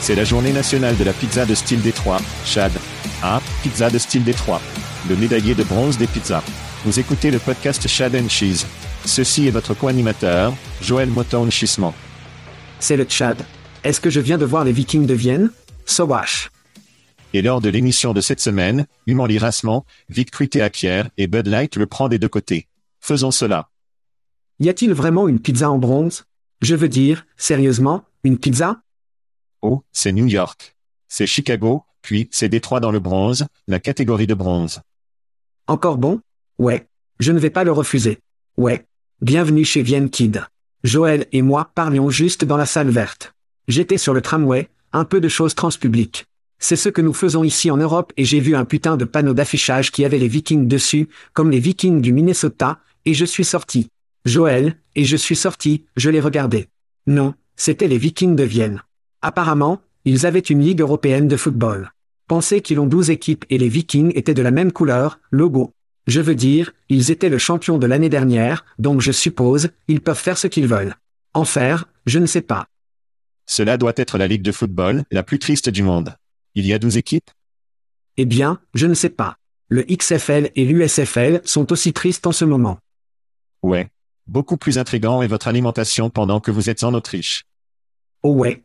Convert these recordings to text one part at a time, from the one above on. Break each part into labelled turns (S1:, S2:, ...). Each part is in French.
S1: C'est la journée nationale de la pizza de style Détroit, Chad. Ah, pizza de style Détroit. Le médaillé de bronze des pizzas. Vous écoutez le podcast Chad and Cheese. Ceci est votre co-animateur, Joël Chissement.
S2: C'est le Tchad. Est-ce que je viens de voir les Vikings de Vienne? Sowash.
S1: Et lors de l'émission de cette semaine, Human Lirassement, Vic Théaquière et Bud Light le prend des deux côtés. Faisons cela.
S2: Y a-t-il vraiment une pizza en bronze? Je veux dire, sérieusement, une pizza?
S1: Oh, c'est New York. C'est Chicago, puis c'est Détroit dans le bronze, la catégorie de bronze.
S2: Encore bon? Ouais. Je ne vais pas le refuser. Ouais. Bienvenue chez Vienne Kid. Joël et moi parlions juste dans la salle verte. J'étais sur le tramway, un peu de choses transpubliques. C'est ce que nous faisons ici en Europe et j'ai vu un putain de panneau d'affichage qui avait les Vikings dessus, comme les Vikings du Minnesota, et je suis sorti. Joël, et je suis sorti, je les regardais. Non, c'était les Vikings de Vienne. Apparemment, ils avaient une ligue européenne de football. Pensez qu'ils ont 12 équipes et les Vikings étaient de la même couleur, logo. Je veux dire, ils étaient le champion de l'année dernière, donc je suppose, ils peuvent faire ce qu'ils veulent. En faire, je ne sais pas.
S1: Cela doit être la ligue de football la plus triste du monde. Il y a 12 équipes?
S2: Eh bien, je ne sais pas. Le XFL et l'USFL sont aussi tristes en ce moment.
S1: Ouais. Beaucoup plus intrigant est votre alimentation pendant que vous êtes en Autriche.
S2: Oh ouais.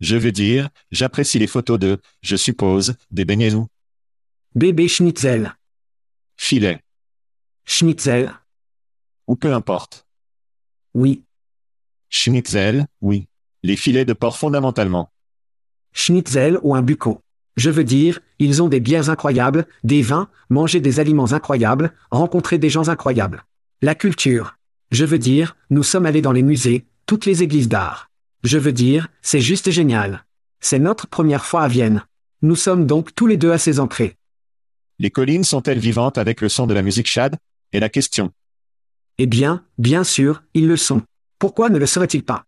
S1: Je veux dire, j'apprécie les photos de, je suppose, des beignets ou
S2: Bébé schnitzel.
S1: filets,
S2: Schnitzel.
S1: ou peu importe.
S2: Oui.
S1: Schnitzel, oui. Les filets de porc fondamentalement.
S2: Schnitzel ou un bucco. Je veux dire, ils ont des bières incroyables, des vins, manger des aliments incroyables, rencontrer des gens incroyables. La culture. Je veux dire, nous sommes allés dans les musées, toutes les églises d'art. Je veux dire, c'est juste génial. C'est notre première fois à Vienne. Nous sommes donc tous les deux assez ancrés.
S1: Les collines sont-elles vivantes avec le son de la musique Chad? Est la question.
S2: Eh bien, bien sûr, ils le sont. Pourquoi ne le seraient-ils pas?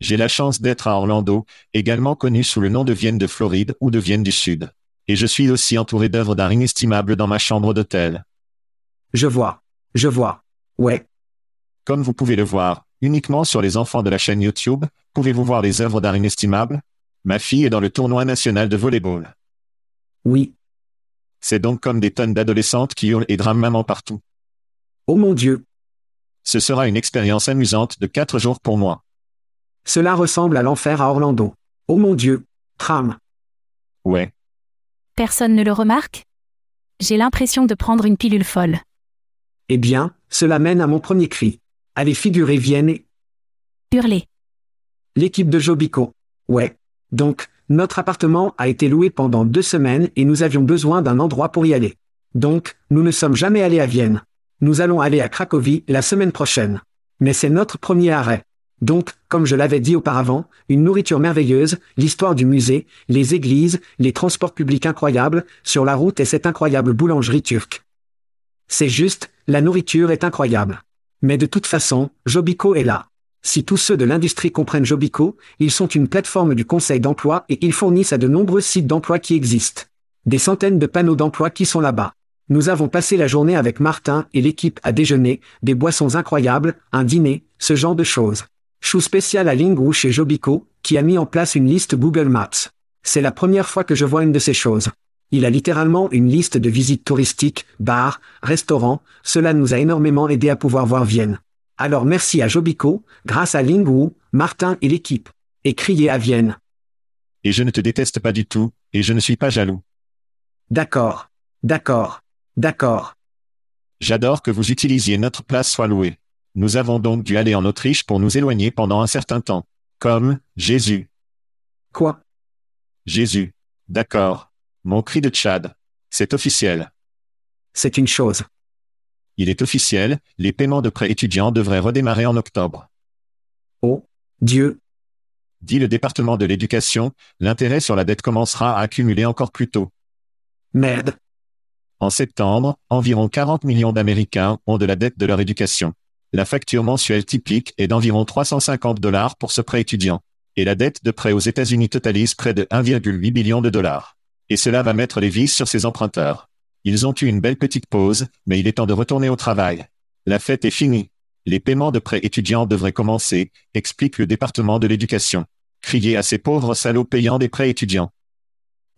S1: J'ai la chance d'être à Orlando, également connu sous le nom de Vienne de Floride ou de Vienne du Sud. Et je suis aussi entouré d'œuvres d'art inestimables dans ma chambre d'hôtel.
S2: Je vois. Je vois. Ouais.
S1: Comme vous pouvez le voir, uniquement sur les enfants de la chaîne YouTube, pouvez-vous voir les œuvres d'art inestimables? Ma fille est dans le tournoi national de volleyball.
S2: Oui.
S1: C'est donc comme des tonnes d'adolescentes qui hurlent et drament maman partout.
S2: Oh mon Dieu.
S1: Ce sera une expérience amusante de quatre jours pour moi.
S2: Cela ressemble à l'enfer à Orlando. Oh mon Dieu. Tram.
S1: Ouais.
S3: Personne ne le remarque? J'ai l'impression de prendre une pilule folle.
S2: Eh bien, cela mène à mon premier cri. Allez figurer Vienne et
S3: Hurler.
S2: l'équipe de Jobico. Ouais. Donc, notre appartement a été loué pendant deux semaines et nous avions besoin d'un endroit pour y aller. Donc, nous ne sommes jamais allés à Vienne. Nous allons aller à Cracovie la semaine prochaine. Mais c'est notre premier arrêt. Donc, comme je l'avais dit auparavant, une nourriture merveilleuse, l'histoire du musée, les églises, les transports publics incroyables, sur la route et cette incroyable boulangerie turque. C'est juste, la nourriture est incroyable. Mais de toute façon, Jobico est là. Si tous ceux de l'industrie comprennent Jobico, ils sont une plateforme du conseil d'emploi et ils fournissent à de nombreux sites d'emploi qui existent. Des centaines de panneaux d'emploi qui sont là-bas. Nous avons passé la journée avec Martin et l'équipe à déjeuner, des boissons incroyables, un dîner, ce genre de choses. Chou spécial à Lingu chez Jobico, qui a mis en place une liste Google Maps. C'est la première fois que je vois une de ces choses. Il a littéralement une liste de visites touristiques, bars, restaurants, cela nous a énormément aidé à pouvoir voir Vienne. Alors merci à Jobico, grâce à Lingu, Martin et l'équipe. Et crier à Vienne.
S1: Et je ne te déteste pas du tout, et je ne suis pas jaloux.
S2: D'accord. D'accord. D'accord.
S1: J'adore que vous utilisiez notre place soit louée. Nous avons donc dû aller en Autriche pour nous éloigner pendant un certain temps. Comme, Jésus.
S2: Quoi?
S1: Jésus. D'accord. Mon cri de Tchad. C'est officiel.
S2: C'est une chose.
S1: Il est officiel, les paiements de prêts étudiants devraient redémarrer en octobre.
S2: Oh, Dieu.
S1: Dit le département de l'éducation, l'intérêt sur la dette commencera à accumuler encore plus tôt.
S2: Merde.
S1: En septembre, environ 40 millions d'Américains ont de la dette de leur éducation. La facture mensuelle typique est d'environ 350 dollars pour ce prêt étudiant. Et la dette de prêt aux États-Unis totalise près de 1,8 billion de dollars. Et cela va mettre les vis sur ces emprunteurs. Ils ont eu une belle petite pause, mais il est temps de retourner au travail. La fête est finie. Les paiements de prêts étudiants devraient commencer, explique le département de l'éducation. Criez à ces pauvres salauds payant des prêts étudiants.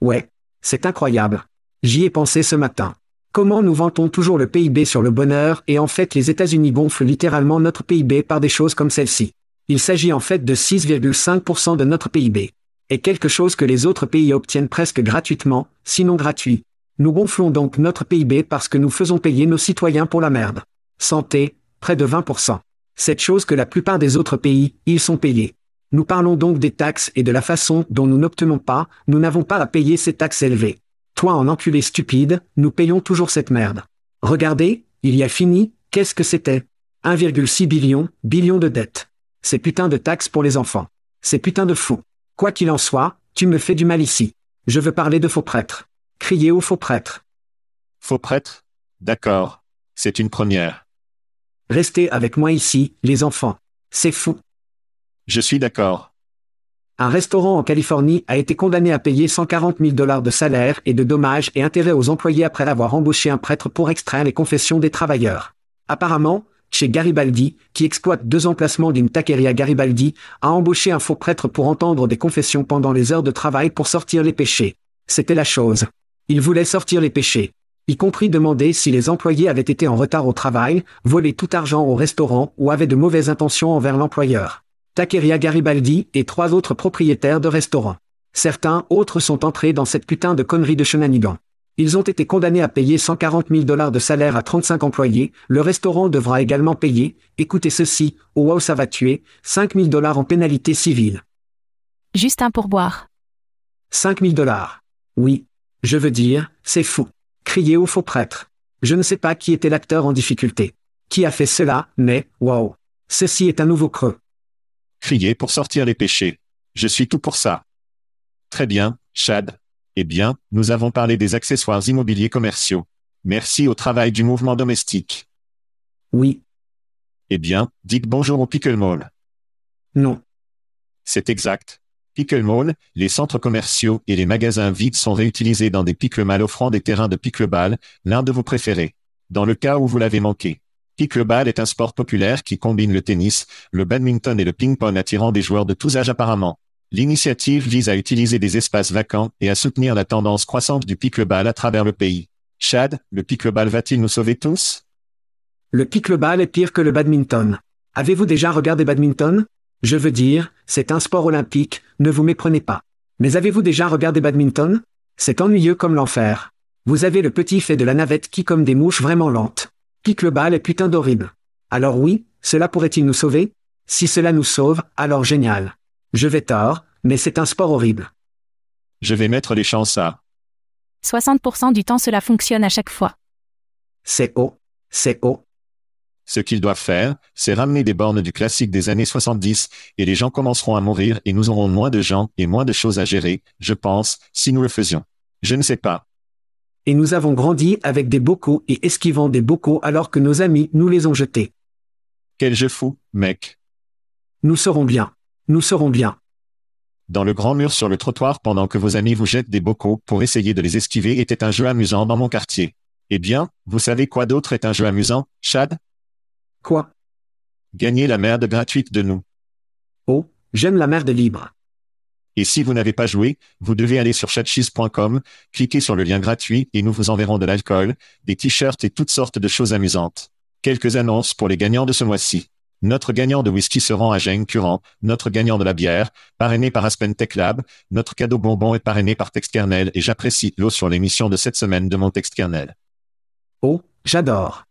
S2: Ouais. C'est incroyable. J'y ai pensé ce matin. Comment nous vantons toujours le PIB sur le bonheur et en fait les États-Unis gonflent littéralement notre PIB par des choses comme celle-ci. Il s'agit en fait de 6,5% de notre PIB. Et quelque chose que les autres pays obtiennent presque gratuitement, sinon gratuit. Nous gonflons donc notre PIB parce que nous faisons payer nos citoyens pour la merde. Santé, près de 20%. Cette chose que la plupart des autres pays, ils sont payés. Nous parlons donc des taxes et de la façon dont nous n'obtenons pas, nous n'avons pas à payer ces taxes élevées. Toi en enculé stupide, nous payons toujours cette merde. Regardez, il y a fini, qu'est-ce que c'était? 1,6 billion, billion de dettes. C'est putain de taxes pour les enfants. C'est putain de fou. Quoi qu'il en soit, tu me fais du mal ici. Je veux parler de faux prêtres. Criez aux faux prêtres.
S1: Faux prêtres? D'accord. C'est une première.
S2: Restez avec moi ici, les enfants. C'est fou.
S1: Je suis d'accord.
S2: Un restaurant en Californie a été condamné à payer 140 000 dollars de salaire et de dommages et intérêts aux employés après avoir embauché un prêtre pour extraire les confessions des travailleurs. Apparemment, chez Garibaldi, qui exploite deux emplacements d'une taqueria Garibaldi, a embauché un faux prêtre pour entendre des confessions pendant les heures de travail pour sortir les péchés. C'était la chose. Il voulait sortir les péchés. Y compris demander si les employés avaient été en retard au travail, volé tout argent au restaurant ou avaient de mauvaises intentions envers l'employeur. Taqueria Garibaldi et trois autres propriétaires de restaurants. Certains autres sont entrés dans cette putain de connerie de shenanigans. Ils ont été condamnés à payer 140 000 dollars de salaire à 35 employés, le restaurant devra également payer, écoutez ceci, oh wow ça va tuer, 5 000 dollars en pénalité civile.
S3: Juste un pourboire.
S2: 5 000 dollars. Oui. Je veux dire, c'est fou. Criez au faux prêtre. Je ne sais pas qui était l'acteur en difficulté. Qui a fait cela, mais, wow. Ceci est un nouveau creux.
S1: Criez pour sortir les péchés. Je suis tout pour ça. Très bien, Chad. Eh bien, nous avons parlé des accessoires immobiliers commerciaux. Merci au travail du mouvement domestique.
S2: Oui.
S1: Eh bien, dites bonjour au Pickle Mall.
S2: Non.
S1: C'est exact. Pickle Mall, les centres commerciaux et les magasins vides sont réutilisés dans des pickleball offrant des terrains de pickleball, l'un de vos préférés. Dans le cas où vous l'avez manqué. Pickleball est un sport populaire qui combine le tennis, le badminton et le ping-pong attirant des joueurs de tous âges apparemment. L'initiative vise à utiliser des espaces vacants et à soutenir la tendance croissante du pickleball à travers le pays. Chad, le pickleball va-t-il nous sauver tous?
S2: Le pickleball est pire que le badminton. Avez-vous déjà regardé badminton? Je veux dire, c'est un sport olympique, ne vous méprenez pas. Mais avez-vous déjà regardé badminton? C'est ennuyeux comme l'enfer. Vous avez le petit fait de la navette qui comme des mouches vraiment lentes. Pickleball est putain d'horrible. Alors oui, cela pourrait-il nous sauver? Si cela nous sauve, alors génial. Je vais tort, mais c'est un sport horrible.
S1: Je vais mettre les chances à.
S3: 60% du temps cela fonctionne à chaque fois.
S2: C'est haut. C'est haut.
S1: Ce qu'ils doivent faire, c'est ramener des bornes du classique des années 70, et les gens commenceront à mourir et nous aurons moins de gens et moins de choses à gérer, je pense, si nous le faisions. Je ne sais pas.
S2: Et nous avons grandi avec des bocaux et esquivant des bocaux alors que nos amis nous les ont jetés.
S1: Quel jeu fou, mec.
S2: Nous serons bien. Nous serons bien.
S1: Dans le grand mur sur le trottoir pendant que vos amis vous jettent des bocaux pour essayer de les esquiver était un jeu amusant dans mon quartier. Eh bien, vous savez quoi d'autre est un jeu amusant, Chad?
S2: Quoi?
S1: Gagner la merde gratuite de nous.
S2: Oh, j'aime la merde libre.
S1: Et si vous n'avez pas joué, vous devez aller sur chatcheese.com, cliquer sur le lien gratuit et nous vous enverrons de l'alcool, des t-shirts et toutes sortes de choses amusantes. Quelques annonces pour les gagnants de ce mois-ci. Notre gagnant de whisky se rend à Jane Curant, notre gagnant de la bière, parrainé par Aspen Tech Lab, notre cadeau bonbon est parrainé par Textkernel et j'apprécie l'eau sur l'émission de cette semaine de mon Textkernel.
S2: Oh, j'adore.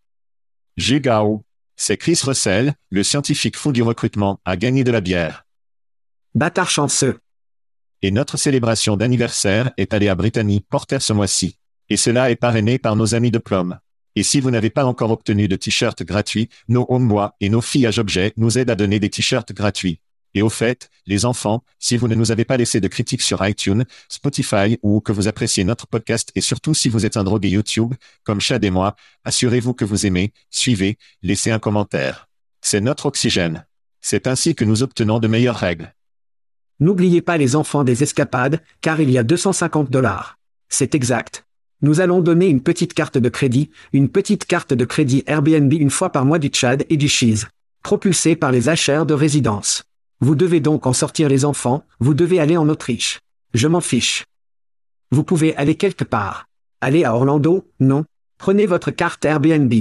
S1: Gigao. C'est Chris Russell, le scientifique fou du recrutement, a gagné de la bière.
S2: Bâtard chanceux.
S1: Et notre célébration d'anniversaire est allée à Brittany Porter ce mois-ci. Et cela est parrainé par nos amis de Plum. Et si vous n'avez pas encore obtenu de t-shirts gratuits, nos homebois et nos filles objets nous aident à donner des t-shirts gratuits. Et au fait, les enfants, si vous ne nous avez pas laissé de critiques sur iTunes, Spotify ou que vous appréciez notre podcast et surtout si vous êtes un drogué YouTube, comme Chad et moi, assurez-vous que vous aimez, suivez, laissez un commentaire. C'est notre oxygène. C'est ainsi que nous obtenons de meilleures règles.
S2: N'oubliez pas les enfants des escapades, car il y a 250 dollars. C'est exact. Nous allons donner une petite carte de crédit, une petite carte de crédit Airbnb une fois par mois du Tchad et du Cheese. Propulsée par les achères de résidence. Vous devez donc en sortir les enfants, vous devez aller en Autriche. Je m'en fiche. Vous pouvez aller quelque part. Aller à Orlando, non. Prenez votre carte Airbnb.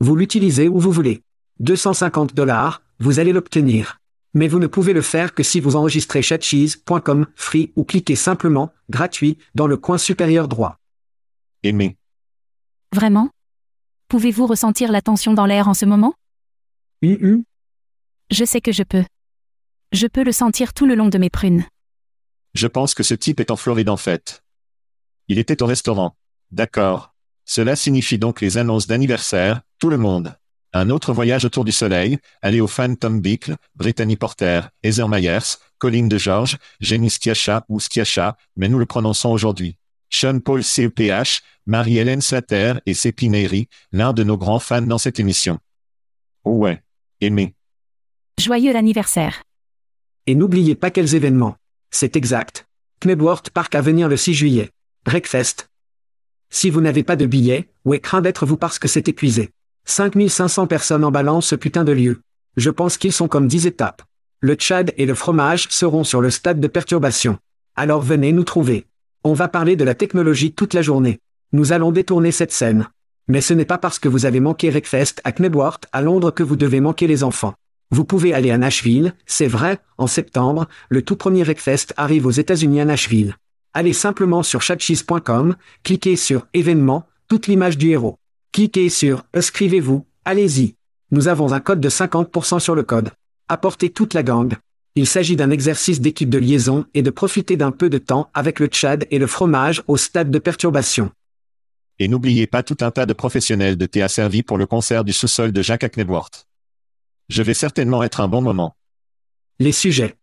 S2: Vous l'utilisez où vous voulez. 250 dollars, vous allez l'obtenir. Mais vous ne pouvez le faire que si vous enregistrez chatcheese.com free ou cliquez simplement, gratuit, dans le coin supérieur droit.
S1: Aimez.
S3: Vraiment? Pouvez-vous ressentir la tension dans l'air en ce moment?
S2: UU,
S3: Je sais que je peux. Je peux le sentir tout le long de mes prunes.
S1: Je pense que ce type est en Floride en fait. Il était au restaurant. D'accord. Cela signifie donc les annonces d'anniversaire, tout le monde. Un autre voyage autour du soleil, aller au fan Tom Bickle, Brittany Porter, Heather Myers, Colline de George, Jenny Stiacha ou Stiacha, mais nous le prononçons aujourd'hui. Sean Paul CEPH, Marie-Hélène Slater et Sepi Neri, l'un de nos grands fans dans cette émission. Oh ouais. Aimé.
S3: Joyeux anniversaire.
S2: et n'oubliez pas quels événements. C'est exact. Knebworth Park à venir le 6 juillet. Breakfast. Si vous n'avez pas de billet, ouais craint d'être vous parce que c'est épuisé. 5500 personnes en balance ce putain de lieu. Je pense qu'ils sont comme 10 étapes. Le Tchad et le fromage seront sur le stade de perturbation. Alors venez nous trouver. On va parler de la technologie toute la journée. Nous allons détourner cette scène. Mais ce n'est pas parce que vous avez manqué Wreckfest à Knebworth à Londres que vous devez manquer les enfants. Vous pouvez aller à Nashville, c'est vrai, en septembre, le tout premier Wreckfest arrive aux États-Unis à Nashville. Allez simplement sur chatcheese.com, cliquez sur événements, toute l'image du héros. Cliquez sur inscrivez-vous, allez-y. Nous avons un code de 50% sur le code. Apportez toute la gang. Il s'agit d'un exercice d'équipe de liaison et de profiter d'un peu de temps avec le Tchad et le fromage au stade de perturbation.
S1: Et n'oubliez pas tout un tas de professionnels de thé asservis pour le concert du sous-sol de Jacques Knebworth. Je vais certainement être un bon moment.
S2: Les sujets.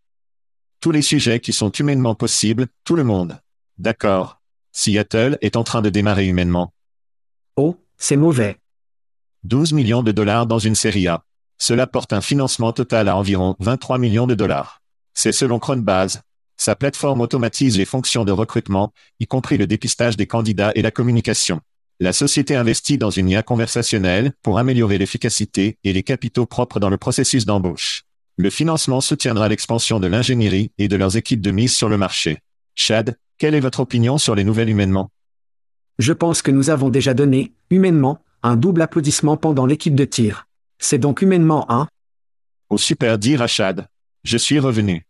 S1: Tous les sujets qui sont humainement possibles, tout le monde. D'accord. Seattle est en train de démarrer humainement.
S2: Oh, c'est mauvais.
S1: 12 millions de dollars dans une série A. Cela porte un financement total à environ 23 millions de dollars. C'est selon Cronbase. Sa plateforme automatise les fonctions de recrutement, y compris le dépistage des candidats et la communication. La société investit dans une IA conversationnelle pour améliorer l'efficacité et les capitaux propres dans le processus d'embauche. Le financement soutiendra l'expansion de l'ingénierie et de leurs équipes de mise sur le marché. Chad, quelle est votre opinion sur les nouvelles humainement?
S2: Je pense que nous avons déjà donné, humainement, un double applaudissement pendant l'équipe de tir. C'est donc humainement un.
S1: Au super dire à Chad. Je suis revenu.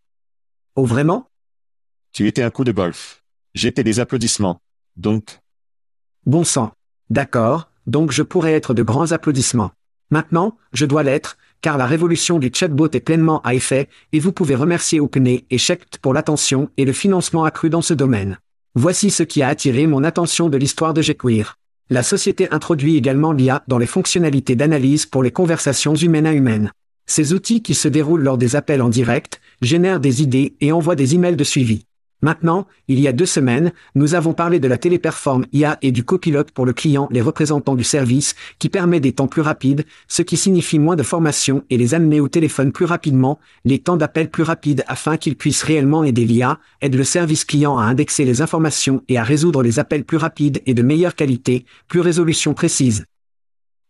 S2: Oh vraiment?
S1: Tu étais un coup de golf. J'étais des applaudissements. Donc,
S2: Bon sang. D'accord, donc je pourrais être de grands applaudissements. Maintenant, je dois l'être, car la révolution du chatbot est pleinement à effet, et vous pouvez remercier OpenAI et Shecht pour l'attention et le financement accru dans ce domaine. Voici ce qui a attiré mon attention de l'histoire de Jequir. La société introduit également l'IA dans les fonctionnalités d'analyse pour les conversations humaines à humaines. Ces outils qui se déroulent lors des appels en direct, génèrent des idées et envoient des emails de suivi. Maintenant, il y a deux semaines, nous avons parlé de la téléperform IA et du copilote pour le client, les représentants du service, qui permet des temps plus rapides, ce qui signifie moins de formation et les amener au téléphone plus rapidement, les temps d'appel plus rapides afin qu'ils puissent réellement aider l'IA, aide le service client à indexer les informations et à résoudre les appels plus rapides et de meilleure qualité, plus résolution précise.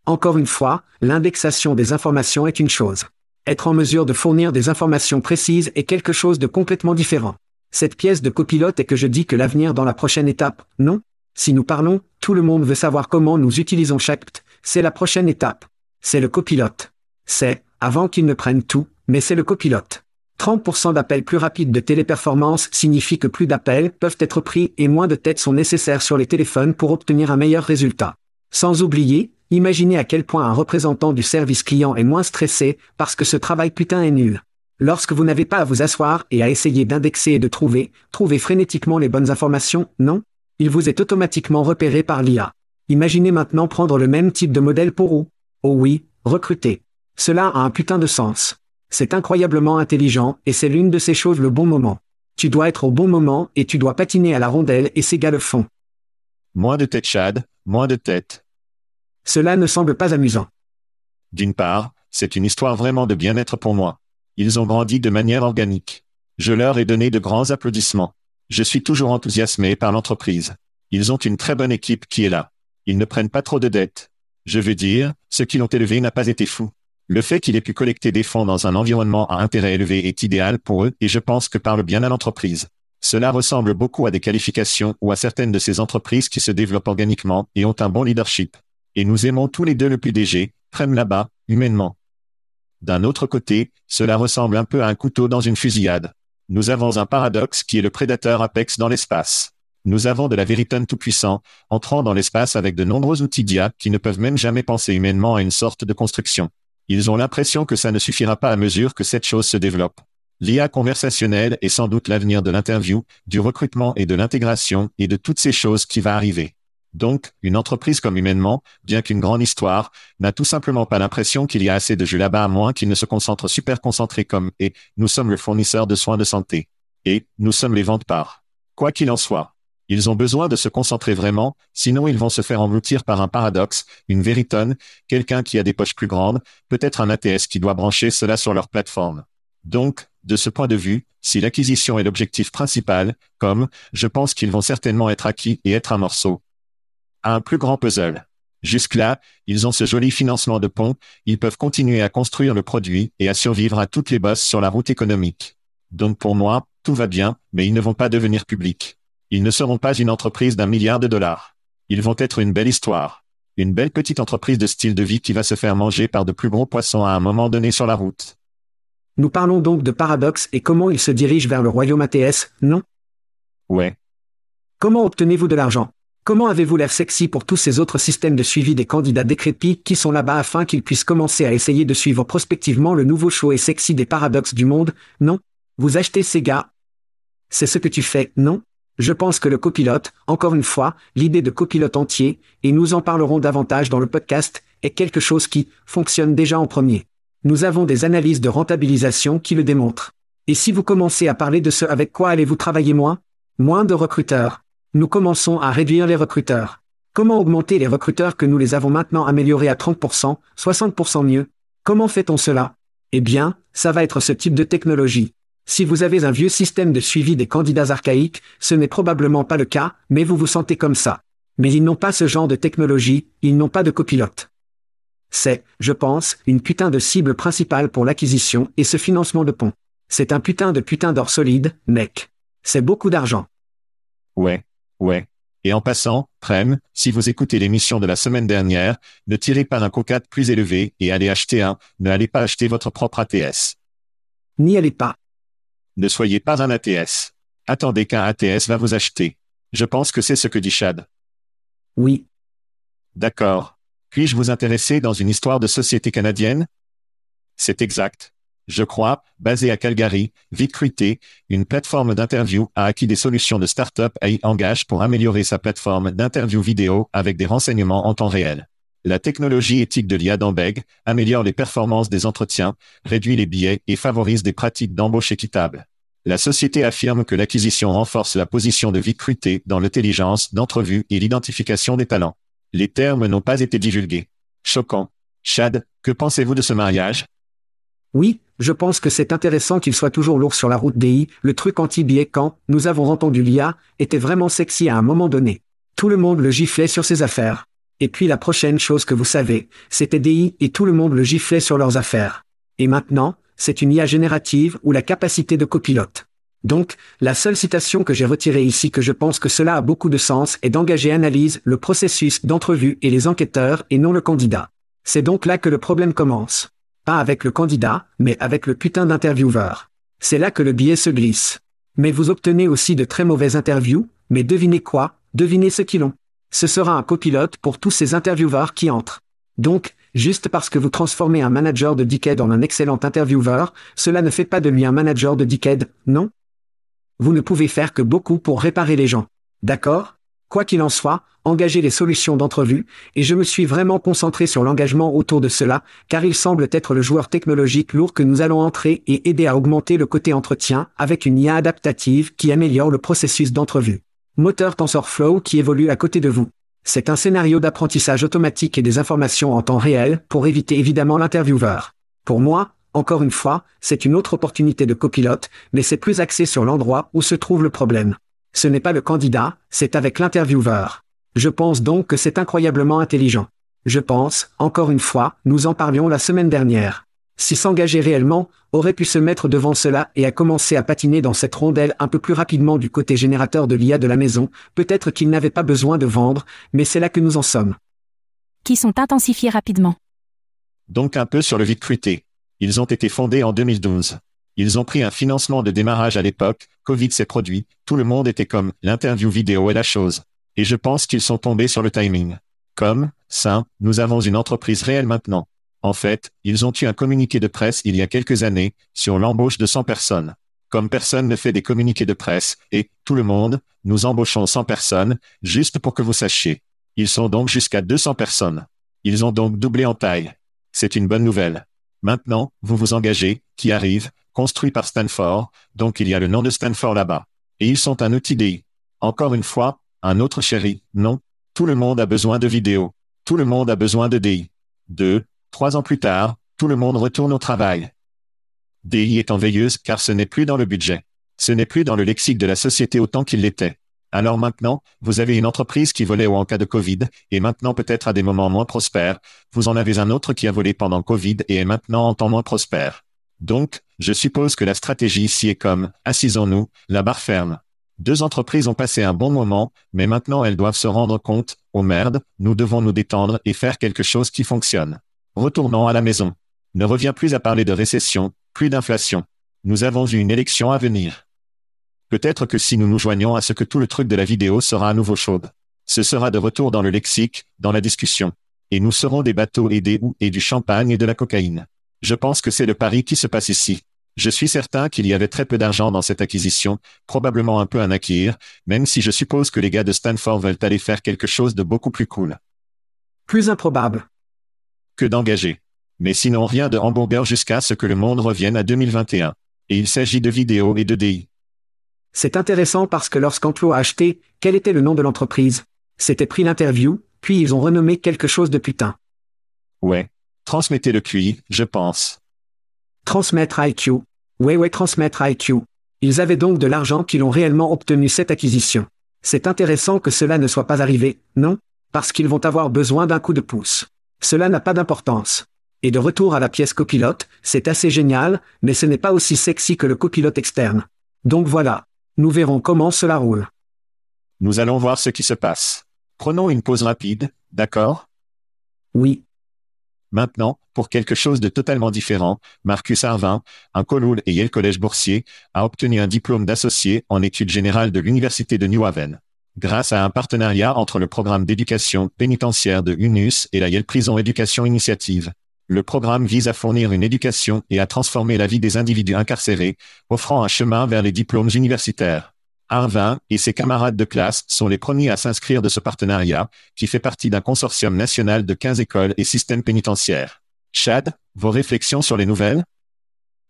S2: Encore une fois, l'indexation des informations est une chose. Être en mesure de fournir des informations précises est quelque chose de complètement différent. Cette pièce de copilote est que je dis que l'avenir dans la prochaine étape, non Si nous parlons, tout le monde veut savoir comment nous utilisons chaque c'est la prochaine étape. C'est le copilote. C'est, avant qu'ils ne prennent tout, mais c'est le copilote. 30% d'appels plus rapides de téléperformance signifie que plus d'appels peuvent être pris et moins de têtes sont nécessaires sur les téléphones pour obtenir un meilleur résultat. Sans oublier, imaginez à quel point un représentant du service client est moins stressé parce que ce travail putain est nul. Lorsque vous n'avez pas à vous asseoir et à essayer d'indexer et de trouver, trouver frénétiquement les bonnes informations, non? Il vous est automatiquement repéré par l'IA. Imaginez maintenant prendre le même type de modèle pour vous. Oh oui, recruter. Cela a un putain de sens. C'est incroyablement intelligent et c'est l'une de ces choses le bon moment. Tu dois être au bon moment et tu dois patiner à la rondelle et c'est gars le fond.
S1: Moins de tête Chad, moins de tête.
S2: Cela ne semble pas amusant.
S1: D'une part, c'est une histoire vraiment de bien-être pour moi. Ils ont grandi de manière organique. Je leur ai donné de grands applaudissements. Je suis toujours enthousiasmé par l'entreprise. Ils ont une très bonne équipe qui est là. Ils ne prennent pas trop de dettes. Je veux dire, ce qu'ils ont élevé n'a pas été fou. Le fait qu'il ait pu collecter des fonds dans un environnement à intérêt élevé est idéal pour eux et je pense que parle bien à l'entreprise. Cela ressemble beaucoup à des qualifications ou à certaines de ces entreprises qui se développent organiquement et ont un bon leadership. Et nous aimons tous les deux le PDG, Prem là-bas, humainement. D'un autre côté, cela ressemble un peu à un couteau dans une fusillade. Nous avons un paradoxe qui est le prédateur Apex dans l'espace. Nous avons de la vérité tout-puissant, entrant dans l'espace avec de nombreux outils d'IA qui ne peuvent même jamais penser humainement à une sorte de construction. Ils ont l'impression que ça ne suffira pas à mesure que cette chose se développe. L'IA conversationnelle est sans doute l'avenir de l'interview, du recrutement et de l'intégration et de toutes ces choses qui va arriver. Donc, une entreprise comme humainement, bien qu'une grande histoire, n'a tout simplement pas l'impression qu'il y a assez de jus là-bas à moins qu'il ne se concentre super concentré comme et nous sommes le fournisseur de soins de santé. Et nous sommes les ventes par. Quoi qu'il en soit. Ils ont besoin de se concentrer vraiment, sinon ils vont se faire engloutir par un paradoxe, une véritone, quelqu'un qui a des poches plus grandes, peut-être un ATS qui doit brancher cela sur leur plateforme. Donc, de ce point de vue, si l'acquisition est l'objectif principal, comme, je pense qu'ils vont certainement être acquis et être un morceau, un plus grand puzzle. Jusque-là, ils ont ce joli financement de pont, ils peuvent continuer à construire le produit et à survivre à toutes les bosses sur la route économique. Donc pour moi, tout va bien, mais ils ne vont pas devenir publics. Ils ne seront pas une entreprise d'un milliard de dollars. Ils vont être une belle histoire. Une belle petite entreprise de style de vie qui va se faire manger par de plus gros poissons à un moment donné sur la route.
S2: Nous parlons donc de paradoxe et comment ils se dirigent vers le royaume ATS, non?
S1: Ouais.
S2: Comment obtenez-vous de l'argent? Comment avez-vous l'air sexy pour tous ces autres systèmes de suivi des candidats décrépits qui sont là-bas afin qu'ils puissent commencer à essayer de suivre prospectivement le nouveau show et sexy des paradoxes du monde Non? Vous achetez ces gars? C'est ce que tu fais, non? Je pense que le copilote, encore une fois, l'idée de copilote entier, et nous en parlerons davantage dans le podcast, est quelque chose qui fonctionne déjà en premier. Nous avons des analyses de rentabilisation qui le démontrent. Et si vous commencez à parler de ce avec quoi allez-vous travailler moins Moins de recruteurs, nous commençons à réduire les recruteurs. Comment augmenter les recruteurs que nous les avons maintenant améliorés à 30%, 60% mieux? Comment fait-on cela? Eh bien, ça va être ce type de technologie. Si vous avez un vieux système de suivi des candidats archaïques, ce n'est probablement pas le cas, mais vous vous sentez comme ça. Mais ils n'ont pas ce genre de technologie, ils n'ont pas de copilote. C'est, je pense, une putain de cible principale pour l'acquisition et ce financement de pont. C'est un putain de putain d'or solide, mec. C'est beaucoup d'argent.
S1: Ouais. Ouais. Et en passant, Prem, si vous écoutez l'émission de la semaine dernière, ne tirez pas un cocat plus élevé et allez acheter un, ne allez pas acheter votre propre ATS.
S2: N'y allez pas.
S1: Ne soyez pas un ATS. Attendez qu'un ATS va vous acheter. Je pense que c'est ce que dit Chad.
S2: Oui.
S1: D'accord. Puis-je vous intéresser dans une histoire de société canadienne? C'est exact. Je crois, basé à Calgary, Vicruité, une plateforme d'interview a acquis des solutions de start-up et engage pour améliorer sa plateforme d'interview vidéo avec des renseignements en temps réel. La technologie éthique de l'IA d'Ambeg améliore les performances des entretiens, réduit les billets et favorise des pratiques d'embauche équitables. La société affirme que l'acquisition renforce la position de Vicruité dans l'intelligence d'entrevue et l'identification des talents. Les termes n'ont pas été divulgués. Choquant. Chad, que pensez-vous de ce mariage?
S2: Oui, je pense que c'est intéressant qu'il soit toujours lourd sur la route DI, le truc anti-biais quand, nous avons entendu l'IA, était vraiment sexy à un moment donné. Tout le monde le giflait sur ses affaires. Et puis la prochaine chose que vous savez, c'était DI et tout le monde le giflait sur leurs affaires. Et maintenant, c'est une IA générative ou la capacité de copilote. Donc, la seule citation que j'ai retirée ici que je pense que cela a beaucoup de sens est d'engager analyse le processus d'entrevue et les enquêteurs et non le candidat. C'est donc là que le problème commence. Pas avec le candidat, mais avec le putain d'intervieweur. C'est là que le biais se glisse. Mais vous obtenez aussi de très mauvaises interviews, mais devinez quoi, devinez ce qu'ils ont. Ce sera un copilote pour tous ces intervieweurs qui entrent. Donc, juste parce que vous transformez un manager de Decade en un excellent intervieweur, cela ne fait pas de lui un manager de Decade, non? Vous ne pouvez faire que beaucoup pour réparer les gens. D'accord? Quoi qu'il en soit, engagez les solutions d'entrevue, et je me suis vraiment concentré sur l'engagement autour de cela, car il semble être le joueur technologique lourd que nous allons entrer et aider à augmenter le côté entretien avec une IA adaptative qui améliore le processus d'entrevue. Moteur TensorFlow qui évolue à côté de vous. C'est un scénario d'apprentissage automatique et des informations en temps réel pour éviter évidemment l'intervieweur. Pour moi, encore une fois, c'est une autre opportunité de copilote, mais c'est plus axé sur l'endroit où se trouve le problème. Ce n'est pas le candidat, c'est avec l'intervieweur. Je pense donc que c'est incroyablement intelligent. Je pense, encore une fois, nous en parlions la semaine dernière. Si s'engager réellement, aurait pu se mettre devant cela et a commencé à patiner dans cette rondelle un peu plus rapidement du côté générateur de l'IA de la maison, peut-être qu'il n'avait pas besoin de vendre, mais c'est là que nous en sommes.
S3: Qui sont intensifiés rapidement.
S1: Donc un peu sur le Vicruité. Ils ont été fondés en 2012. Ils ont pris un financement de démarrage à l'époque, Covid s'est produit, tout le monde était comme, l'interview vidéo est la chose. Et je pense qu'ils sont tombés sur le timing. Comme, ça, nous avons une entreprise réelle maintenant. En fait, ils ont eu un communiqué de presse il y a quelques années, sur l'embauche de 100 personnes. Comme personne ne fait des communiqués de presse, et, tout le monde, nous embauchons 100 personnes, juste pour que vous sachiez. Ils sont donc jusqu'à 200 personnes. Ils ont donc doublé en taille. C'est une bonne nouvelle. Maintenant, vous vous engagez, qui arrive, construit par Stanford, donc il y a le nom de Stanford là-bas. Et ils sont un outil DI. Encore une fois, un autre chéri, non. Tout le monde a besoin de vidéo. Tout le monde a besoin de DI. Deux, trois ans plus tard, tout le monde retourne au travail. DI est en veilleuse car ce n'est plus dans le budget. Ce n'est plus dans le lexique de la société autant qu'il l'était. Alors maintenant, vous avez une entreprise qui volait en cas de Covid, et maintenant peut-être à des moments moins prospères, vous en avez un autre qui a volé pendant Covid et est maintenant en temps moins prospère. Donc, je suppose que la stratégie ici est comme, assisons-nous, la barre ferme. Deux entreprises ont passé un bon moment, mais maintenant elles doivent se rendre compte, oh merde, nous devons nous détendre et faire quelque chose qui fonctionne. Retournons à la maison. Ne reviens plus à parler de récession, plus d'inflation. Nous avons eu une élection à venir. Peut-être que si nous nous joignons à ce que tout le truc de la vidéo sera à nouveau chaude. Ce sera de retour dans le lexique, dans la discussion. Et nous serons des bateaux et des ou et du champagne et de la cocaïne. Je pense que c'est le pari qui se passe ici. Je suis certain qu'il y avait très peu d'argent dans cette acquisition, probablement un peu un acquire, même si je suppose que les gars de Stanford veulent aller faire quelque chose de beaucoup plus cool.
S2: Plus improbable.
S1: Que d'engager. Mais sinon rien de hamburger jusqu'à ce que le monde revienne à 2021. Et il s'agit de vidéo et de DI.
S2: C'est intéressant parce que lorsqu'Enclos a acheté, quel était le nom de l'entreprise? C'était pris l'interview, puis ils ont renommé quelque chose de putain.
S1: Ouais. Transmettez le QI, je pense.
S2: Transmettre IQ. Ouais ouais transmettre IQ. Ils avaient donc de l'argent qu'ils ont réellement obtenu cette acquisition. C'est intéressant que cela ne soit pas arrivé, non? Parce qu'ils vont avoir besoin d'un coup de pouce. Cela n'a pas d'importance. Et de retour à la pièce copilote, c'est assez génial, mais ce n'est pas aussi sexy que le copilote externe. Donc voilà. Nous verrons comment cela roule.
S1: Nous allons voir ce qui se passe. Prenons une pause rapide, d'accord?
S2: Oui.
S1: Maintenant, pour quelque chose de totalement différent, Marcus Arvin, un Coloul et Yale Collège boursier, a obtenu un diplôme d'associé en études générales de l'Université de New Haven. Grâce à un partenariat entre le programme d'éducation pénitentiaire de UNUS et la Yale Prison Éducation Initiative. Le programme vise à fournir une éducation et à transformer la vie des individus incarcérés, offrant un chemin vers les diplômes universitaires. Arvin et ses camarades de classe sont les premiers à s'inscrire de ce partenariat, qui fait partie d'un consortium national de 15 écoles et systèmes pénitentiaires. Chad, vos réflexions sur les nouvelles?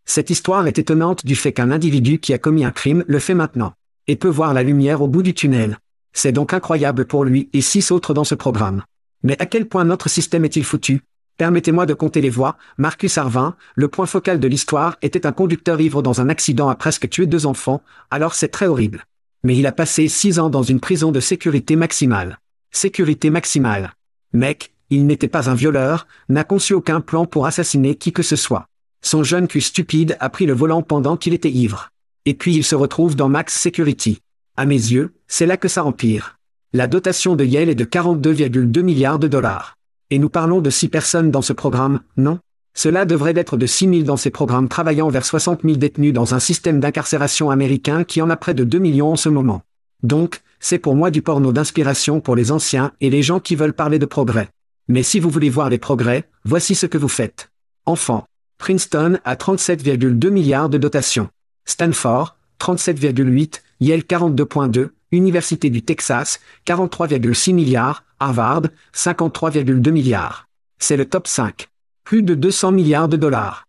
S2: Cette histoire est étonnante du fait qu'un individu qui a commis un crime le fait maintenant, et peut voir la lumière au bout du tunnel. C'est donc incroyable pour lui et six autres dans ce programme. Mais à quel point notre système est-il foutu? Permettez-moi de compter les voix. Marcus Arvin, le point focal de l'histoire, était un conducteur ivre dans un accident à presque tuer deux enfants, alors c'est très horrible. Mais il a passé six ans dans une prison de sécurité maximale. Sécurité maximale. Mec, il n'était pas un violeur, n'a conçu aucun plan pour assassiner qui que ce soit. Son jeune cul stupide a pris le volant pendant qu'il était ivre. Et puis il se retrouve dans Max Security. À mes yeux, c'est là que ça empire. La dotation de Yale est de 42,2 milliards de dollars. Et nous parlons de 6 personnes dans ce programme, non? Cela devrait être de 6 000 dans ces programmes travaillant vers 60 000 détenus dans un système d'incarcération américain qui en a près de 2 millions en ce moment. Donc, c'est pour moi du porno d'inspiration pour les anciens et les gens qui veulent parler de progrès. Mais si vous voulez voir les progrès, voici ce que vous faites. Enfant. Princeton a 37,2 milliards de dotation. Stanford, 37,8, Yale 42,2, Université du Texas, 43,6 milliards, Harvard, 53,2 milliards. C'est le top 5. Plus de 200 milliards de dollars.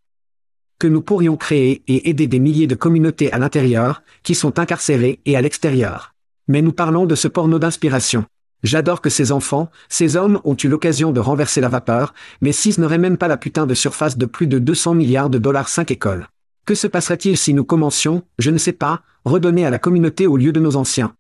S2: Que nous pourrions créer et aider des milliers de communautés à l'intérieur, qui sont incarcérées et à l'extérieur. Mais nous parlons de ce porno d'inspiration. J'adore que ces enfants, ces hommes ont eu l'occasion de renverser la vapeur, mais six n'auraient même pas la putain de surface de plus de 200 milliards de dollars 5 écoles. Que se passerait-il si nous commencions, je ne sais pas, redonner à la communauté au lieu de nos anciens?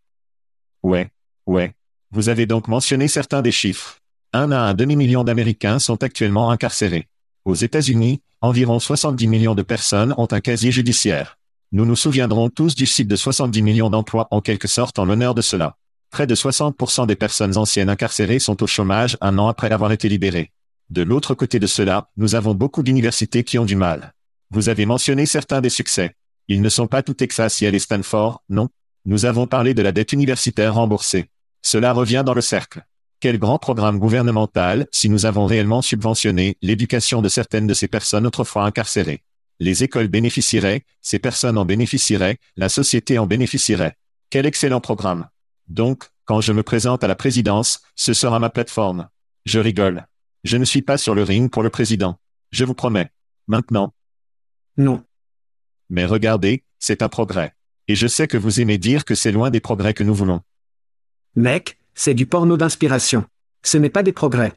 S1: Ouais, ouais, vous avez donc mentionné certains des chiffres. Un à un demi-million d'Américains sont actuellement incarcérés. Aux États-Unis, environ 70 millions de personnes ont un casier judiciaire. Nous nous souviendrons tous du site de 70 millions d'emplois en quelque sorte en l'honneur de cela. Près de 60% des personnes anciennes incarcérées sont au chômage un an après avoir été libérées. De l'autre côté de cela, nous avons beaucoup d'universités qui ont du mal. Vous avez mentionné certains des succès. Ils ne sont pas tout Texas, Yale et Stanford, non. Nous avons parlé de la dette universitaire remboursée. Cela revient dans le cercle. Quel grand programme gouvernemental si nous avons réellement subventionné l'éducation de certaines de ces personnes autrefois incarcérées? Les écoles bénéficieraient, ces personnes en bénéficieraient, la société en bénéficierait. Quel excellent programme. Donc, quand je me présente à la présidence, ce sera ma plateforme. Je rigole. Je ne suis pas sur le ring pour le président. Je vous promets. Maintenant.
S2: Non.
S1: Mais regardez, c'est un progrès. Et je sais que vous aimez dire que c'est loin des progrès que nous voulons.
S2: Mec, c'est du porno d'inspiration. Ce n'est pas des progrès.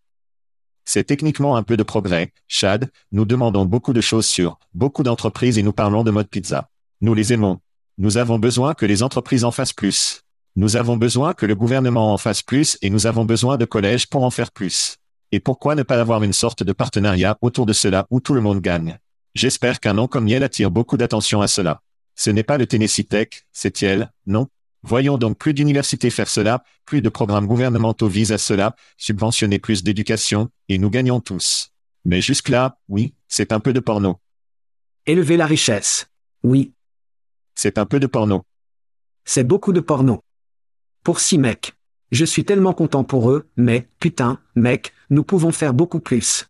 S1: C'est techniquement un peu de progrès, Chad, nous demandons beaucoup de choses sur beaucoup d'entreprises et nous parlons de mode pizza. Nous les aimons. Nous avons besoin que les entreprises en fassent plus. Nous avons besoin que le gouvernement en fasse plus et nous avons besoin de collèges pour en faire plus. Et pourquoi ne pas avoir une sorte de partenariat autour de cela où tout le monde gagne? J'espère qu'un nom comme Yale attire beaucoup d'attention à cela. Ce n'est pas le Tennessee Tech, c'est Yale, non? Voyons donc plus d'universités faire cela, plus de programmes gouvernementaux visent à cela, subventionner plus d'éducation, et nous gagnons tous. Mais jusque-là, oui, c'est un peu de porno.
S2: Élever la richesse. Oui.
S1: C'est un peu de porno.
S2: C'est beaucoup de porno. Pour six mecs. Je suis tellement content pour eux, mais, putain, mec, nous pouvons faire beaucoup plus.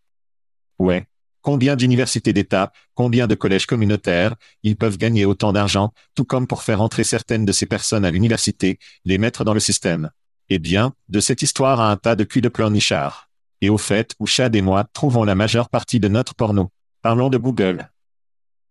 S1: Ouais, Combien d'universités d'État, combien de collèges communautaires, ils peuvent gagner autant d'argent, tout comme pour faire entrer certaines de ces personnes à l'université, les mettre dans le système. Eh bien, de cette histoire à un tas de cul de pleurnichard. Et au fait, où Chad et moi trouvons la majeure partie de notre porno. Parlons de Google.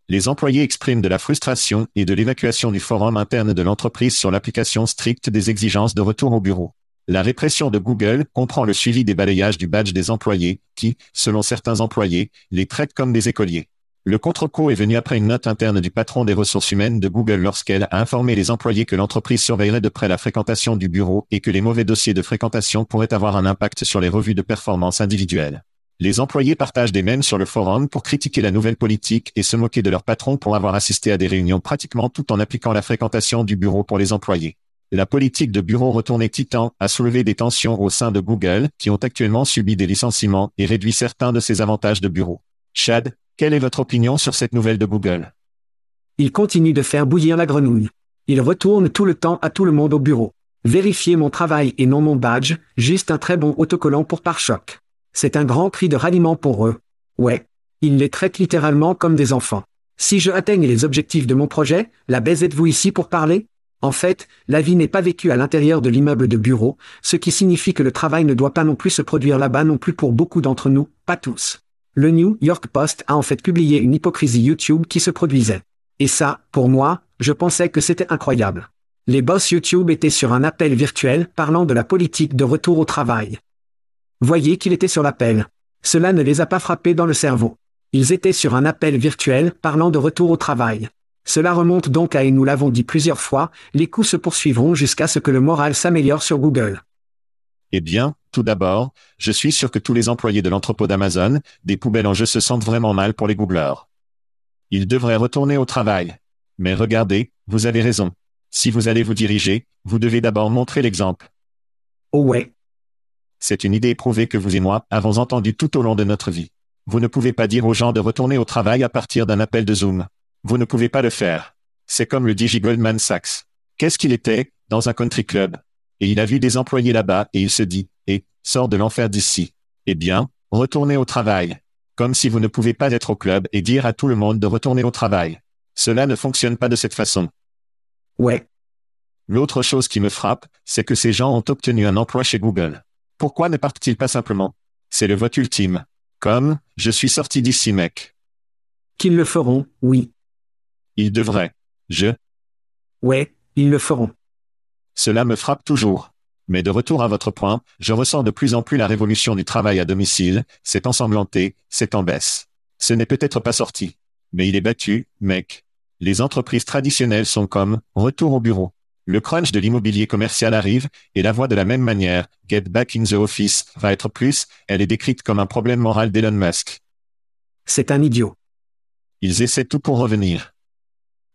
S1: Les employés expriment de la frustration et de l'évacuation du forum interne de l'entreprise sur l'application stricte des exigences de retour au bureau. La répression de Google comprend le suivi des balayages du badge des employés, qui, selon certains employés, les traitent comme des écoliers. Le contre-coup est venu après une note interne du patron des ressources humaines de Google lorsqu'elle a informé les employés que l'entreprise surveillerait de près la fréquentation du bureau et que les mauvais dossiers de fréquentation pourraient avoir un impact sur les revues de performance individuelles. Les employés partagent des mèmes sur le forum pour critiquer la nouvelle politique et se moquer de leur patron pour avoir assisté à des réunions pratiquement tout en appliquant la fréquentation du bureau pour les employés. La politique de bureau retourné Titan a soulevé des tensions au sein de Google, qui ont actuellement subi des licenciements et réduit certains de ses avantages de bureau. Chad, quelle est votre opinion sur cette nouvelle de Google?
S2: Il continue de faire bouillir la grenouille. Il retourne tout le temps à tout le monde au bureau. Vérifiez mon travail et non mon badge, juste un très bon autocollant pour pare-choc. C'est un grand cri de ralliement pour eux. Ouais. Ils les traitent littéralement comme des enfants. Si je atteigne les objectifs de mon projet, la baise êtes-vous ici pour parler? En fait, la vie n'est pas vécue à l'intérieur de l'immeuble de bureau, ce qui signifie que le travail ne doit pas non plus se produire là-bas non plus pour beaucoup d'entre nous, pas tous. Le New York Post a en fait publié une hypocrisie YouTube qui se produisait. Et ça, pour moi, je pensais que c'était incroyable. Les boss YouTube étaient sur un appel virtuel parlant de la politique de retour au travail. Voyez qu'il était sur l'appel. Cela ne les a pas frappés dans le cerveau. Ils étaient sur un appel virtuel parlant de retour au travail. Cela remonte donc à, et nous l'avons dit plusieurs fois, les coups se poursuivront jusqu'à ce que le moral s'améliore sur Google.
S1: Eh bien, tout d'abord, je suis sûr que tous les employés de l'entrepôt d'Amazon, des poubelles en jeu se sentent vraiment mal pour les Googleurs. Ils devraient retourner au travail. Mais regardez, vous avez raison. Si vous allez vous diriger, vous devez d'abord montrer l'exemple.
S2: Oh ouais.
S1: C'est une idée éprouvée que vous et moi avons entendue tout au long de notre vie. Vous ne pouvez pas dire aux gens de retourner au travail à partir d'un appel de Zoom. Vous ne pouvez pas le faire. C'est comme le DJ Goldman Sachs. Qu'est-ce qu'il était, dans un country club? Et il a vu des employés là-bas et il se dit, eh, sors de l'enfer d'ici. Eh bien, retournez au travail. Comme si vous ne pouvez pas être au club et dire à tout le monde de retourner au travail. Cela ne fonctionne pas de cette façon.
S2: Ouais.
S1: L'autre chose qui me frappe, c'est que ces gens ont obtenu un emploi chez Google. Pourquoi ne partent-ils pas simplement? C'est le vote ultime. Comme, je suis sorti d'ici mec.
S2: Qu'ils le feront, oui.
S1: Ils devraient. Je.
S2: Ouais, ils le feront.
S1: Cela me frappe toujours. Mais de retour à votre point, je ressens de plus en plus la révolution du travail à domicile, c'est ensanglanté, c'est en baisse. Ce n'est peut-être pas sorti. Mais il est battu, mec. Les entreprises traditionnelles sont comme, retour au bureau. Le crunch de l'immobilier commercial arrive, et la voix de la même manière, Get Back in the Office, va être plus, elle est décrite comme un problème moral d'Elon Musk.
S2: C'est un idiot.
S1: Ils essaient tout pour revenir.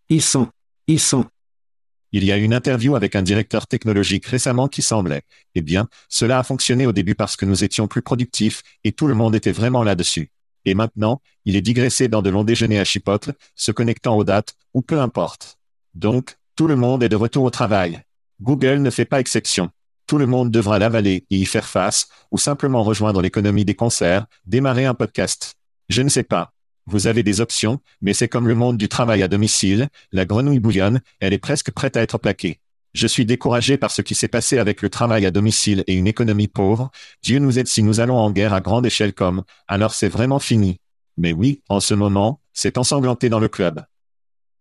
S2: Ils sont. Ils sont.
S1: Il y a une interview avec un directeur technologique récemment qui semblait, eh bien, cela a fonctionné au début parce que nous étions plus productifs, et tout le monde était vraiment là-dessus. Et maintenant, il est digressé dans de longs déjeuners à Chipotle, se connectant aux dates, ou peu importe. Donc, tout le monde est de retour au travail. Google ne fait pas exception. Tout le monde devra l'avaler et y faire face, ou simplement rejoindre l'économie des concerts, démarrer un podcast. Je ne sais pas. Vous avez des options, mais c'est comme le monde du travail à domicile, la grenouille bouillonne, elle est presque prête à être plaquée. Je suis découragé par ce qui s'est passé avec le travail à domicile et une économie pauvre. Dieu nous aide si nous allons en guerre à grande échelle comme, alors c'est vraiment fini. Mais oui, en ce moment, c'est ensanglanté dans le club.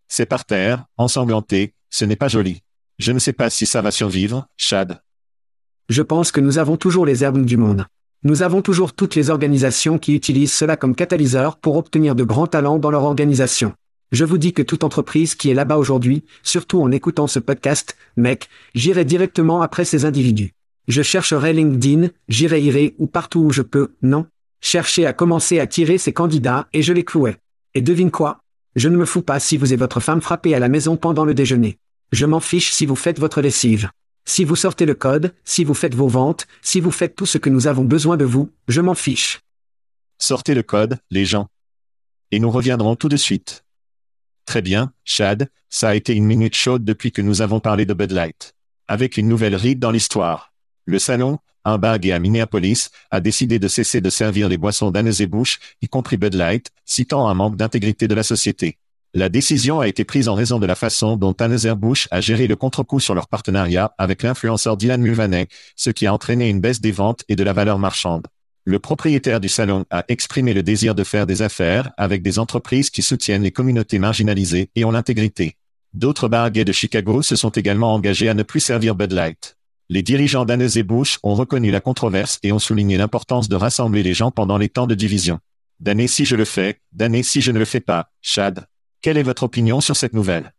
S1: C'est par terre, ensanglanté, ce n'est pas joli. Je ne sais pas si ça va survivre, Chad.
S2: Je pense que nous avons toujours les herbes du monde. Nous avons toujours toutes les organisations qui utilisent cela comme catalyseur pour obtenir de grands talents dans leur organisation. Je vous dis que toute entreprise qui est là-bas aujourd'hui, surtout en écoutant ce podcast, mec, j'irai directement après ces individus. Je chercherai LinkedIn, j'irai irai ou partout où je peux, non? Chercher à commencer à tirer ces candidats et je les clouais. Et devine quoi? Je ne me fous pas si vous et votre femme frappez à la maison pendant le déjeuner. Je m'en fiche si vous faites votre lessive. Si vous sortez le code, si vous faites vos ventes, si vous faites tout ce que nous avons besoin de vous, je m'en fiche.
S1: Sortez le code, les gens. Et nous reviendrons tout de suite. Très bien, Chad, ça a été une minute chaude depuis que nous avons parlé de Bud Light. Avec une nouvelle ride dans l'histoire. Le salon, un bar gay à Minneapolis, a décidé de cesser de servir les boissons d'Anheuser-Busch, y compris Bud Light, citant un manque d'intégrité de la société. La décision a été prise en raison de la façon dont Anheuser-Busch a géré le contre-coup sur leur partenariat avec l'influenceur Dylan Mulvaney, ce qui a entraîné une baisse des ventes et de la valeur marchande. Le propriétaire du salon a exprimé le désir de faire des affaires avec des entreprises qui soutiennent les communautés marginalisées et ont l'intégrité. D'autres bars gays de Chicago se sont également engagés à ne plus servir Bud Light. Les dirigeants d'Anheuser-Busch ont reconnu la controverse et ont souligné l'importance de rassembler les gens pendant les temps de division. D'année si je le fais, d'année si je ne le fais pas, Chad. Quelle est votre opinion sur cette nouvelle?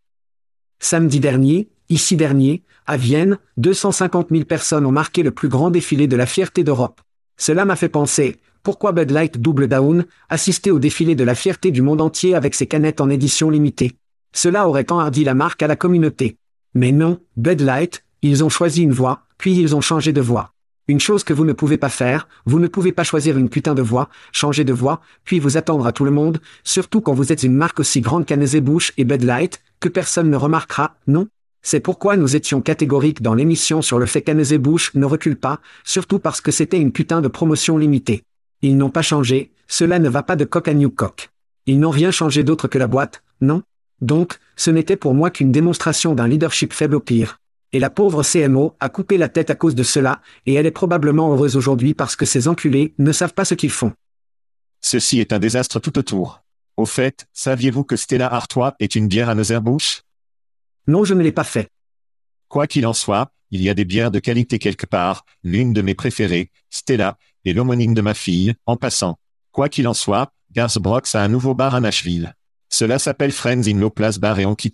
S2: Samedi dernier, ici dernier, à Vienne, 250 000 personnes ont marqué le plus grand défilé de la fierté d'Europe. Cela m'a fait penser, pourquoi Bud Light Double Down, assister au défilé de la fierté du monde entier avec ses canettes en édition limitée? Cela aurait enhardi la marque à la communauté. Mais non, Bud Light, ils ont choisi une voie, puis ils ont changé de voie. Une chose que vous ne pouvez pas faire, vous ne pouvez pas choisir une putain de voix, changer de voix, puis vous attendre à tout le monde, surtout quand vous êtes une marque aussi grande qu'Anheuser-Busch et Bud Light, que personne ne remarquera, non? C'est pourquoi nous étions catégoriques dans l'émission sur le fait qu'Anheuser-Busch ne recule pas, surtout parce que c'était une putain de promotion limitée. Ils n'ont pas changé, cela ne va pas de coq à new coq. Ils n'ont rien changé d'autre que la boîte, non? Donc, ce n'était pour moi qu'une démonstration d'un leadership faible au pire. Et la pauvre CMO a coupé la tête à cause de cela, et elle est probablement heureuse aujourd'hui parce que ces enculés ne savent pas ce qu'ils font.
S1: Ceci est un désastre tout autour. Au fait, saviez-vous que Stella Artois est une bière à Bush
S2: Non, je ne l'ai pas fait.
S1: Quoi qu'il en soit, il y a des bières de qualité quelque part, l'une de mes préférées, Stella, et l'homonyme de ma fille, en passant. Quoi qu'il en soit, Garth Brooks a un nouveau bar à Nashville. Cela s'appelle Friends in Low Place Bar et Honky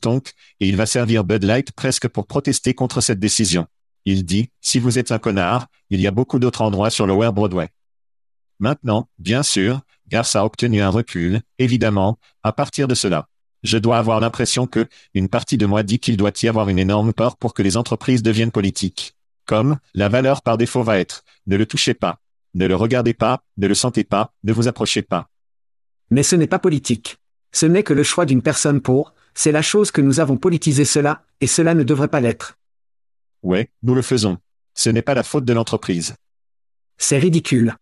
S1: et il va servir Bud Light presque pour protester contre cette décision. Il dit, si vous êtes un connard, il y a beaucoup d'autres endroits sur Lower Broadway. Maintenant, bien sûr, Garth a obtenu un recul, évidemment, à partir de cela. Je dois avoir l'impression que, une partie de moi dit qu'il doit y avoir une énorme peur pour que les entreprises deviennent politiques. Comme, la valeur par défaut va être, ne le touchez pas. Ne le regardez pas, ne le sentez pas, ne vous approchez pas.
S2: Mais ce n'est pas politique. Ce n'est que le choix d'une personne pour, c'est la chose que nous avons politisé cela, et cela ne devrait pas l'être.
S1: Ouais, nous le faisons. Ce n'est pas la faute de l'entreprise.
S2: C'est ridicule.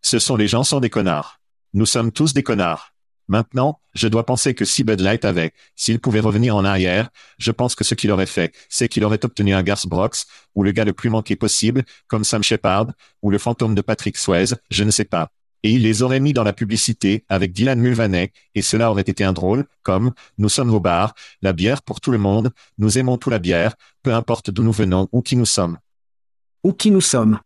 S1: Ce sont les gens sont des connards. Nous sommes tous des connards. Maintenant, je dois penser que si Bud Light avait, s'il pouvait revenir en arrière, je pense que ce qu'il aurait fait, c'est qu'il aurait obtenu un Garth Brooks, ou le gars le plus manqué possible, comme Sam Shepard, ou le fantôme de Patrick Swayze, je ne sais pas et il les aurait mis dans la publicité avec Dylan Mulvaney, et cela aurait été un drôle, comme Nous sommes au bar, la bière pour tout le monde, nous aimons tout la bière, peu importe d'où nous venons ou qui nous sommes.
S2: Ou qui nous sommes.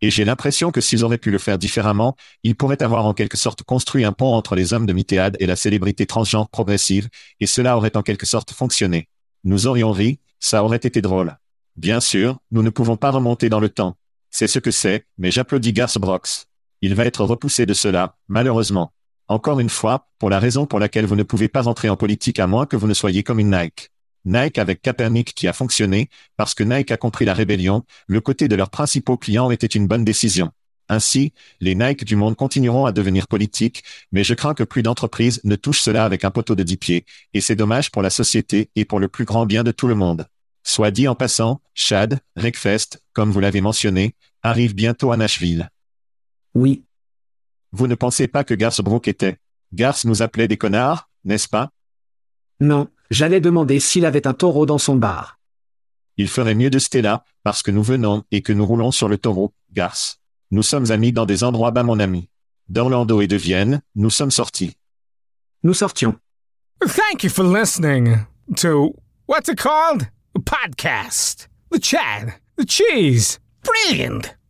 S1: Et j'ai l'impression que s'ils auraient pu le faire différemment, ils pourraient avoir en quelque sorte construit un pont entre les hommes de Mitéade et la célébrité transgenre progressive, et cela aurait en quelque sorte fonctionné. Nous aurions ri, ça aurait été drôle. Bien sûr, nous ne pouvons pas remonter dans le temps. C'est ce que c'est, mais j'applaudis Garth Brooks. Il va être repoussé de cela, malheureusement. Encore une fois, pour la raison pour laquelle vous ne pouvez pas entrer en politique à moins que vous ne soyez comme une Nike. Nike avec Kaepernick qui a fonctionné, parce que Nike a compris la rébellion, le côté de leurs principaux clients était une bonne décision. Ainsi, les Nike du monde continueront à devenir politiques, mais je crains que plus d'entreprises ne touchent cela avec un poteau de dix pieds, et c'est dommage pour la société et pour le plus grand bien de tout le monde. Soit dit en passant, Chad, Rickfest, comme vous l'avez mentionné, arrive bientôt à Nashville.
S2: Oui.
S1: Vous ne pensez pas que Garth Brooke était Garth nous appelait des connards, n'est-ce pas?
S2: Non, j'allais demander s'il avait un taureau dans son bar.
S1: Il ferait mieux de Stella, parce que nous venons et que nous roulons sur le taureau, Garth. Nous sommes amis dans des endroits bas, mon ami. D'Orlando et de Vienne, nous sommes sortis.
S2: Nous sortions.
S4: Thank you for listening to what's it called? A podcast. The chat. The cheese. Brilliant.